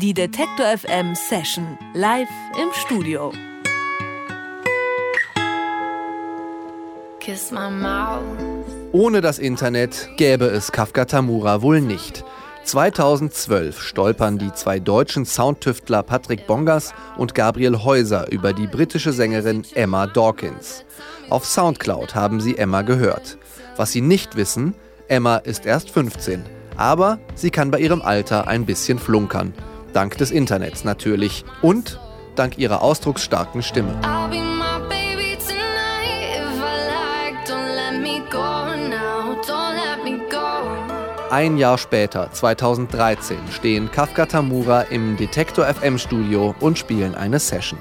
Die Detektor FM Session live im Studio. Kiss my mouth. Ohne das Internet gäbe es Kafka Tamura wohl nicht. 2012 stolpern die zwei deutschen Soundtüftler Patrick Bongas und Gabriel Häuser über die britische Sängerin Emma Dawkins. Auf Soundcloud haben sie Emma gehört. Was sie nicht wissen, Emma ist erst 15, aber sie kann bei ihrem Alter ein bisschen flunkern. Dank des Internets natürlich und dank ihrer ausdrucksstarken Stimme. Ein Jahr später, 2013, stehen Kafka Tamura im Detektor FM Studio und spielen eine Session.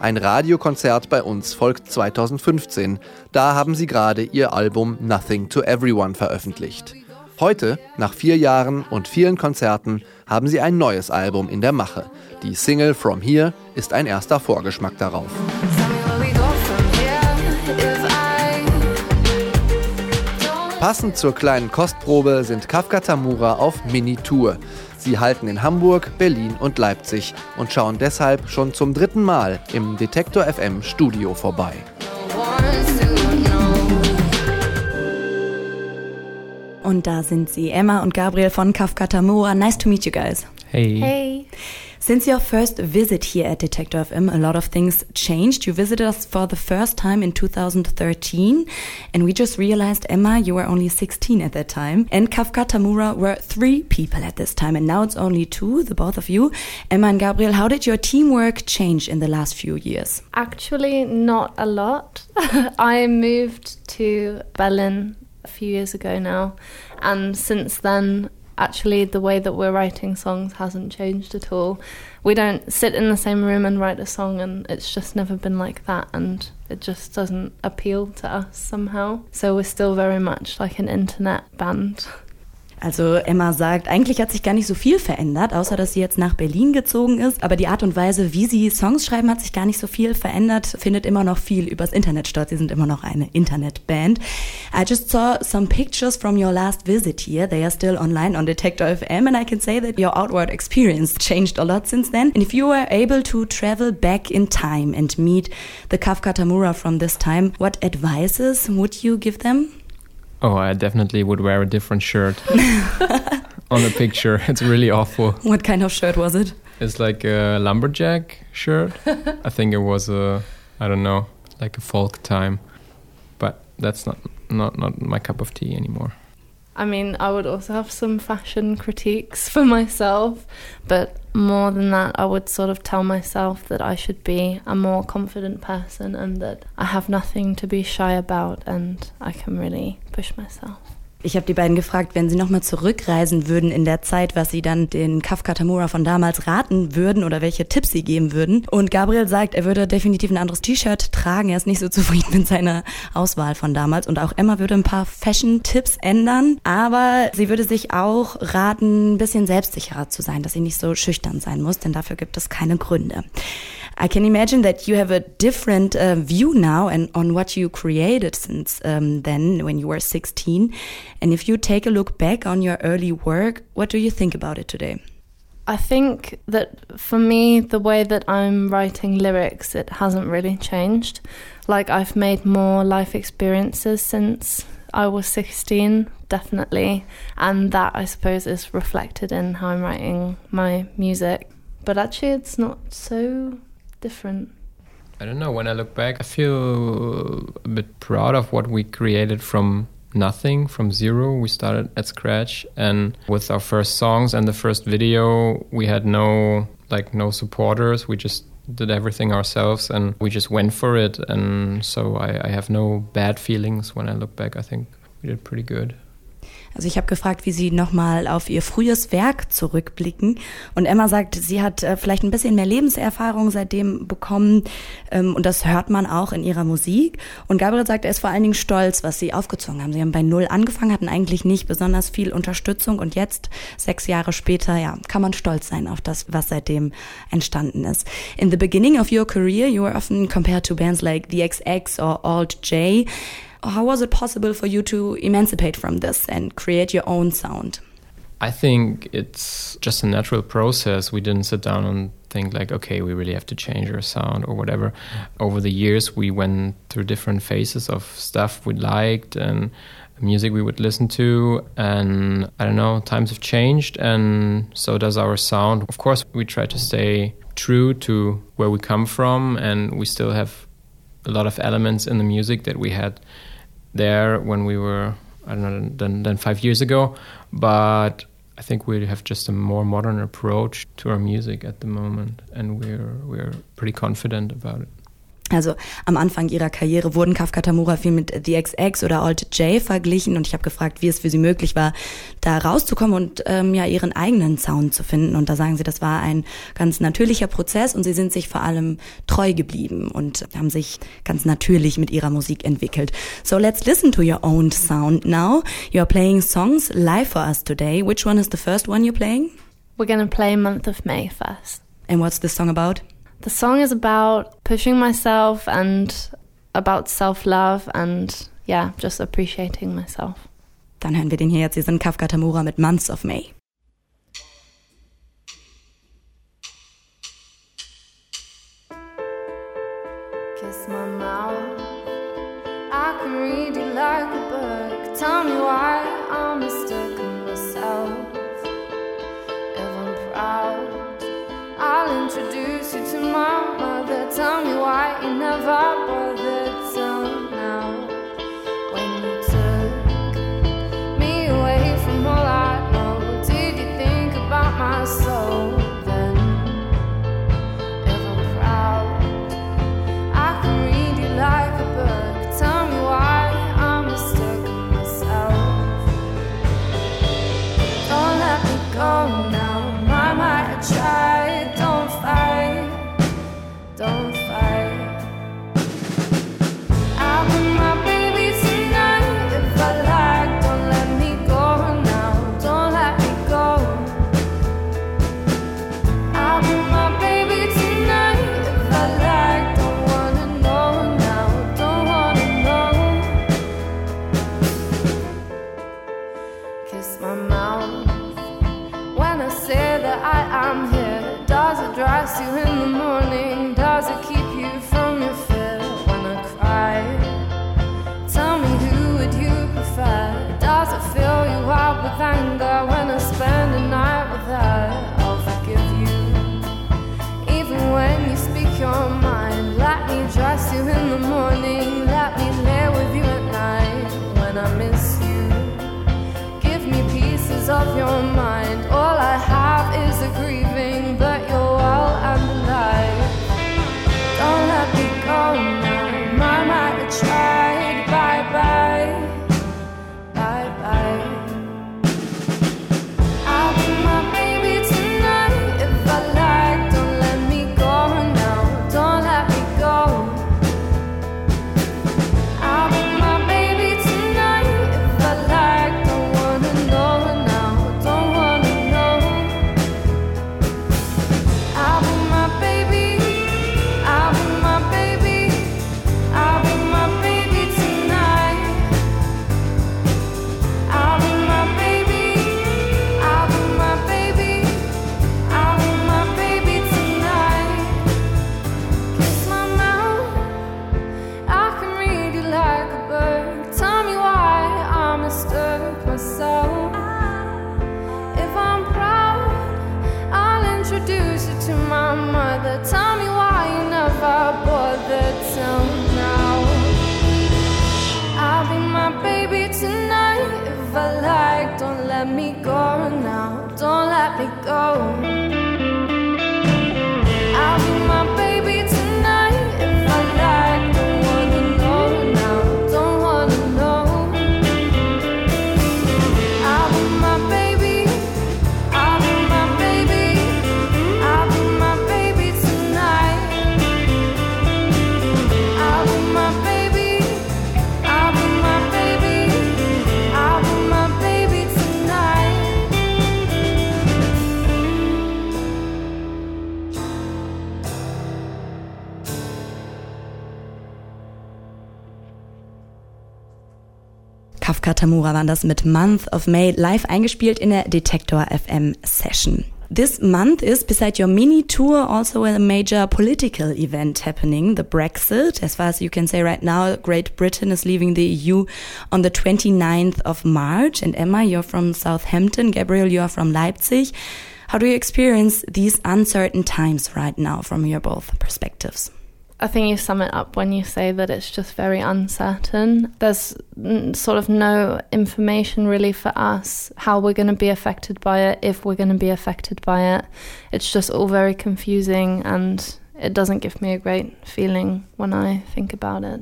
Ein Radiokonzert bei uns folgt 2015. Da haben sie gerade ihr Album Nothing to Everyone veröffentlicht. Heute, nach vier Jahren und vielen Konzerten, haben sie ein neues Album in der Mache. Die Single From Here ist ein erster Vorgeschmack darauf. Passend zur kleinen Kostprobe sind Kafka Tamura auf Mini-Tour. Sie halten in Hamburg, Berlin und Leipzig und schauen deshalb schon zum dritten Mal im Detektor FM Studio vorbei. Und da sind sie, Emma und Gabriel von Kafka Tamura. Nice to meet you guys. Hey. Hey. Since your first visit here at Detektor FM, a lot of things changed. You visited us for the first time in 2013, and we just realized, Emma, you were only 16 at that time, and Kafka Tamura were three people at this time, and now it's only two, the both of you. Emma and Gabriel, how did your teamwork change in the last few years? Actually, not a lot. I moved to Berlin a few years ago now, and since then, actually, the way that we're writing songs hasn't changed at all. We don't sit in the same room and write a song, and it's just never been like that, and it just doesn't appeal to us somehow. So we're still very much like an internet band. Also Emma sagt, eigentlich hat sich gar nicht so viel verändert, außer dass sie jetzt nach Berlin gezogen ist. Aber die Art und Weise, wie sie Songs schreiben, hat sich gar nicht so viel verändert. Findet immer noch viel übers Internet statt. Sie sind immer noch eine Internetband. I just saw some pictures from your last visit here. They are still online on Detector FM and I can say that your outward experience changed a lot since then. And if you were able to travel back in time and meet the Kafka Tamura from this time, what advices would you give them? Oh, I definitely would wear a different shirt on the picture. It's really awful. What kind of shirt was it? It's like a lumberjack shirt. I think it was a, I don't know, like a folk time, but that's not not not my cup of tea anymore. I mean, I would also have some fashion critiques for myself, but more than that, I would sort of tell myself that I should be a more confident person and that I have nothing to be shy about and I can really push myself. Ich habe die beiden gefragt, wenn sie nochmal zurückreisen würden in der Zeit, was sie dann den Kafka Tamura von damals raten würden oder welche Tipps sie geben würden. Und Gabriel sagt, er würde definitiv ein anderes T-Shirt tragen. Er ist nicht so zufrieden mit seiner Auswahl von damals. Und auch Emma würde ein paar Fashion-Tipps ändern. Aber sie würde sich auch raten, ein bisschen selbstsicherer zu sein, dass sie nicht so schüchtern sein muss, denn dafür gibt es keine Gründe. I can imagine that you have a different uh, view now and on what you created since um, then when you were 16. And if you take a look back on your early work, what do you think about it today? I think that for me, the way that I'm writing lyrics, it hasn't really changed. Like, I've made more life experiences since I was 16, definitely. And that, I suppose, is reflected in how I'm writing my music. But actually, it's not so different. I don't know. When I look back, I feel a bit proud of what we created from nothing, from zero. We started at scratch, and with our first songs and the first video, we had no like no supporters. We just did everything ourselves, and we just went for it. And so I, I have no bad feelings when I look back. I think we did pretty good. Also ich habe gefragt, wie sie nochmal auf ihr frühes Werk zurückblicken. Und Emma sagt, sie hat äh, vielleicht ein bisschen mehr Lebenserfahrung seitdem bekommen. Ähm, und das hört man auch in ihrer Musik. Und Gabriel sagt, er ist vor allen Dingen stolz, was sie aufgezogen haben. Sie haben bei Null angefangen, hatten eigentlich nicht besonders viel Unterstützung. Und jetzt, sechs Jahre später, ja, kann man stolz sein auf das, was seitdem entstanden ist. In the beginning of your career, you were often compared to bands like The XX or Alt J. How was it possible for you to emancipate from this and create your own sound? I think it's just a natural process. We didn't sit down and think like, okay, we really have to change our sound or whatever. Over the years, we went through different phases of stuff we liked and music we would listen to. And I don't know, times have changed, and so does our sound. Of course, we try to stay true to where we come from, and we still have a lot of elements in the music that we had there when we were I don't know than, than five years ago. But I think we have just a more modern approach to our music at the moment, and we're we're pretty confident about it. Also am Anfang ihrer Karriere wurden Kafka Tamura viel mit The XX oder Alt J verglichen und ich habe gefragt, wie es für sie möglich war, da rauszukommen und ähm, ja ihren eigenen Sound zu finden. Und da sagen sie, das war ein ganz natürlicher Prozess und sie sind sich vor allem treu geblieben und haben sich ganz natürlich mit ihrer Musik entwickelt. So let's listen to your own sound now. You're playing songs live for us today. Which one is the first one you're playing? We're gonna play Month of May first. And what's the song about? The song is about pushing myself and about self love and yeah, just appreciating myself. Dann hören wir den hier jetzt. Sie sind Kafka Tamura mit Months of May. Kiss my mouth. I can read you like a book. Tell me why I'm mistaken. I'm proud, I'll introduce you to my mother. Tell me why you never bothered morning. Let me lay with you at night when I miss you. Give me pieces of your mind. To my mother. Tell me why you never bothered till now. I'll be my baby tonight. If I like, don't let me go now. Don't let me go. Kafka Tamura waren das mit Month of May live eingespielt in der Detektor FM Session. This month is, beside your mini tour, also a major political event happening, the Brexit. As far as you can say right now, Great Britain is leaving the EU on the 29th of March. And Emma, you're from Southampton. Gabriel, you are from Leipzig. How do you experience these uncertain times right now from your both perspectives? I think you sum it up when you say that it's just very uncertain. There's sort of no information really for us how we're going to be affected by it, if we're going to be affected by it. It's just all very confusing and it doesn't give me a great feeling when I think about it.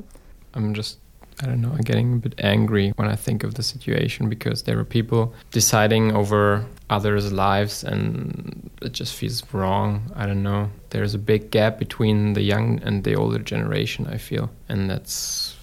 I'm just I don't know, I'm getting a bit angry when I think of the situation because there are people deciding over others' lives and it just feels wrong. I don't know. There's a big gap between the young and the older generation, I feel. And that's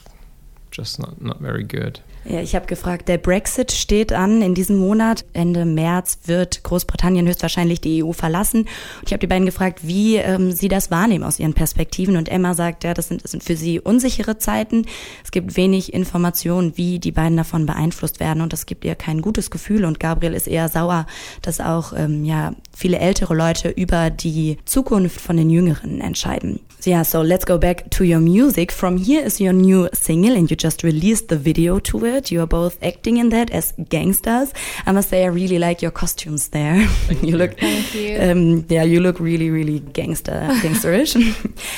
just not, not very good. Ja, ich habe gefragt, der Brexit steht an in diesem Monat. Ende März wird Großbritannien höchstwahrscheinlich die EU verlassen. Und ich habe die beiden gefragt, wie ähm, sie das wahrnehmen aus ihren Perspektiven. Und Emma sagt, ja, das sind, das sind für sie unsichere Zeiten. Es gibt wenig Informationen, wie die beiden davon beeinflusst werden. Und das gibt ihr kein gutes Gefühl. Und Gabriel ist eher sauer, dass auch ähm, ja, viele ältere Leute über die Zukunft von den Jüngeren entscheiden. So yeah, so let's go back to your music. From Here is your new single and you just released the video to it. You are both acting in that as gangsters. I must say I really like your costumes there. Thank you, look Thank you. Um, yeah, you look really really gangster gangsterish.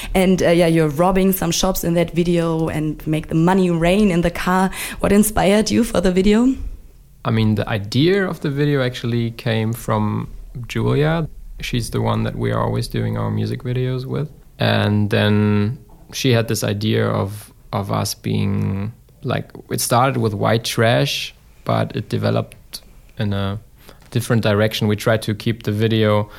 and uh, yeah, you're robbing some shops in that video and make the money rain in the car. What inspired you for the video? I mean, the idea of the video actually came from Julia. She's the one that we are always doing our music videos with. And then she had this idea of of us being like it started with white trash but it developed in a different direction. We tried to keep the video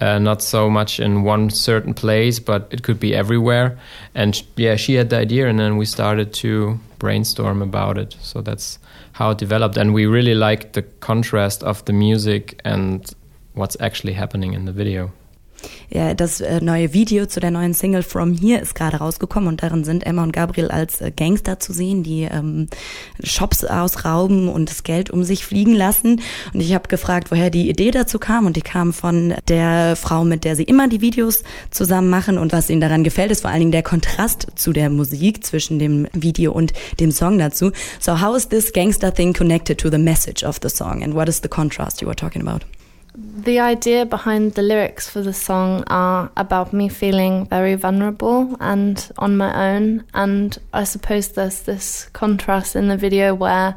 uh, not so much in one certain place but it could be everywhere. And yeah she had the idea and then we started to brainstorm about it. So that's how it developed. And we really liked the contrast of the music and what's actually happening in the video Ja, das äh, neue Video zu der neuen Single From Here ist gerade rausgekommen und darin sind Emma und Gabriel als äh, Gangster zu sehen, die ähm, Shops ausrauben und das Geld um sich fliegen lassen. Und ich habe gefragt, woher die Idee dazu kam und die kam von der Frau, mit der sie immer die Videos zusammen machen und was ihnen daran gefällt, ist vor allen Dingen der Kontrast zu der Musik zwischen dem Video und dem Song dazu. So how is this gangster thing connected to the message of the song and what is the contrast you were talking about? The idea behind the lyrics for the song are about me feeling very vulnerable and on my own. And I suppose there's this contrast in the video where,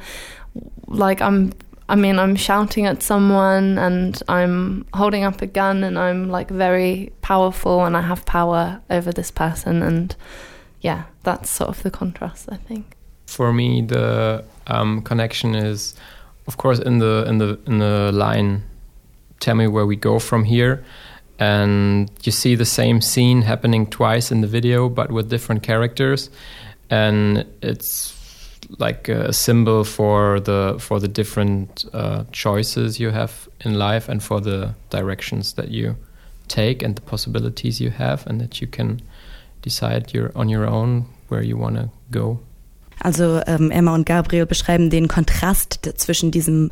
like, I'm, I mean, I'm shouting at someone and I'm holding up a gun and I'm like very powerful and I have power over this person. And yeah, that's sort of the contrast, I think. For me, the um, connection is, of course, in the in the in the line tell me where we go from here. And you see the same scene happening twice in the video, but with different characters. And it's like a symbol for the for the different uh, choices you have in life and for the directions that you take and the possibilities you have and that you can decide your on your own where you want to go. Also ähm, Emma und Gabriel beschreiben den Kontrast zwischen diesem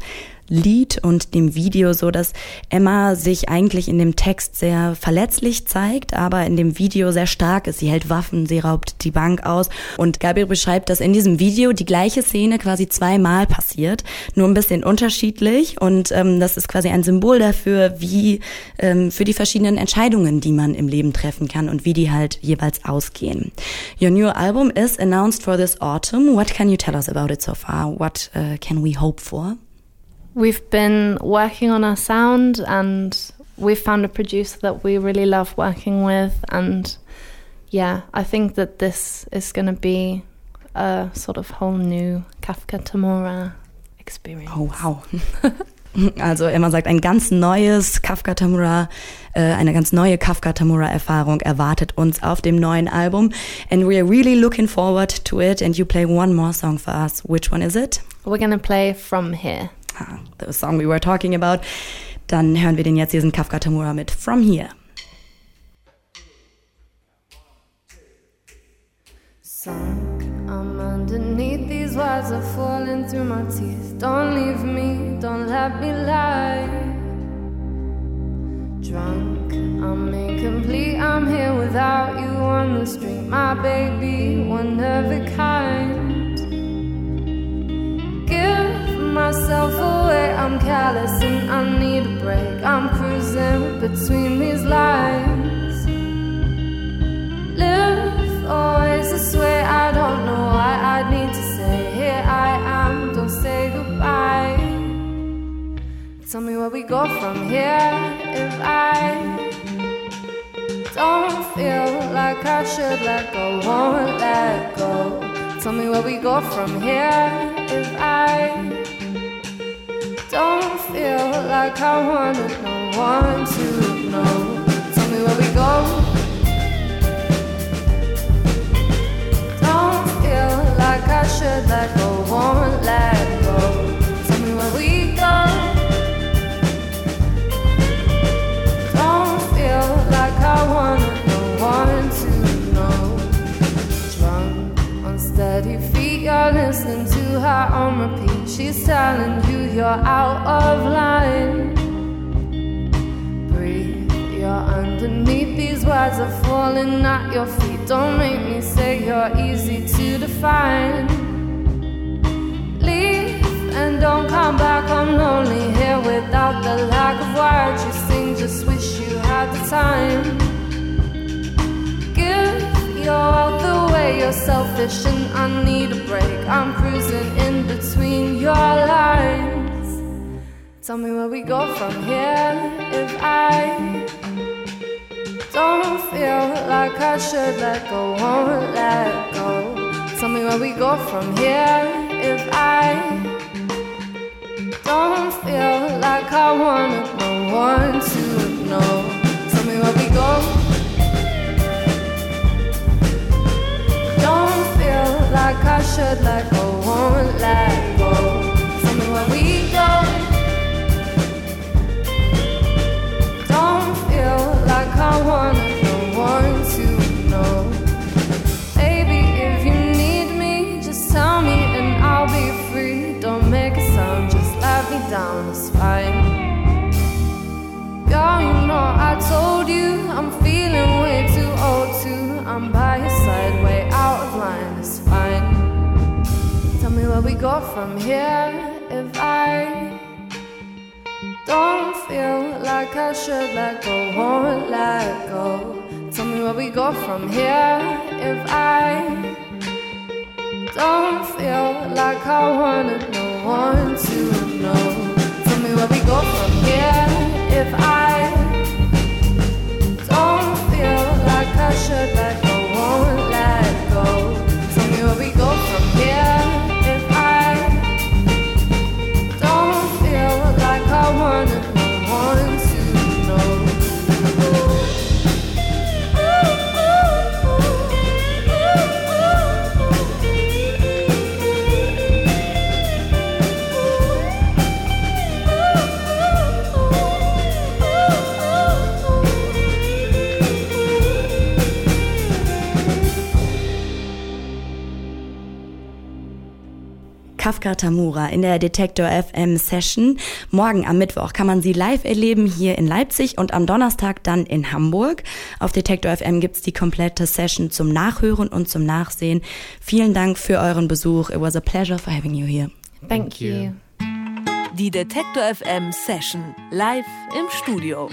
Lied und dem Video so, dass Emma sich eigentlich in dem Text sehr verletzlich zeigt, aber in dem Video sehr stark ist. Sie hält Waffen, sie raubt die Bank aus und Gabriel beschreibt, dass in diesem Video die gleiche Szene quasi zweimal passiert, nur ein bisschen unterschiedlich und ähm, das ist quasi ein Symbol dafür, wie ähm, für die verschiedenen Entscheidungen, die man im Leben treffen kann und wie die halt jeweils ausgehen. Your new album is announced for this autumn. What can you tell us about it so far? What uh, can we hope for? We've been working on our sound and we've found a producer that we really love working with. And yeah, I think that this is going to be a sort of whole new Kafka Tamura experience. Oh, wow. Also Emma sagt, ein ganz neues Kafka Tamura, äh, eine ganz neue Kafka Tamura Erfahrung erwartet uns auf dem neuen Album. And we are really looking forward to it. And you play one more song for us. Which one is it? We're gonna play From Here. Ah, the song we were talking about. Dann hören wir den jetzt, diesen Kafka Tamura mit From Here. Sunk, I'm underneath these words are falling through my teeth. Don't leave me, don't let me lie. Drunk, I'm incomplete. I'm here without you on the street, my baby, one of a kind. Myself away, I'm callous and I need a break. I'm cruising between these lines. Live always this way, I don't know why I'd need to say, Here I am, don't say goodbye. Tell me where we go from here if I don't feel like I should let go, won't let go. Tell me where we go from here if I don't feel like I wanted no one to know. Tell me where we go. Don't feel like I should let go, won't let go. Tell me where we go. Don't feel like I wanted no one to know. Drunk, unsteady feet, you're listening her on repeat. She's telling you you're out of line. Breathe, you're underneath. These words are falling at your feet. Don't make me say you're easy to define. Leave and don't come back. I'm lonely here without the lack of words you sing. Just wish you had the time. Give your wealth away. You're selfish and I need a break. I'm cruising in between your lines. Tell me where we go from here if I don't feel like I should let go, won't let go. Tell me where we go from here if I don't feel like I wanted no one to know. Tell me where we go. Like I should let go, won't let go. Tell me where we go. Don't feel like I wanted no one to go from here if I don't feel like I should let go, won't let go. Tell me where we go from here if I don't feel like I wanted no one Kafka Tamura in der Detektor FM Session. Morgen am Mittwoch kann man sie live erleben hier in Leipzig und am Donnerstag dann in Hamburg. Auf Detektor FM gibt's die komplette Session zum Nachhören und zum Nachsehen. Vielen Dank für euren Besuch. It was a pleasure for having you here. Thank, Thank you. you. Die Detektor FM Session live im Studio.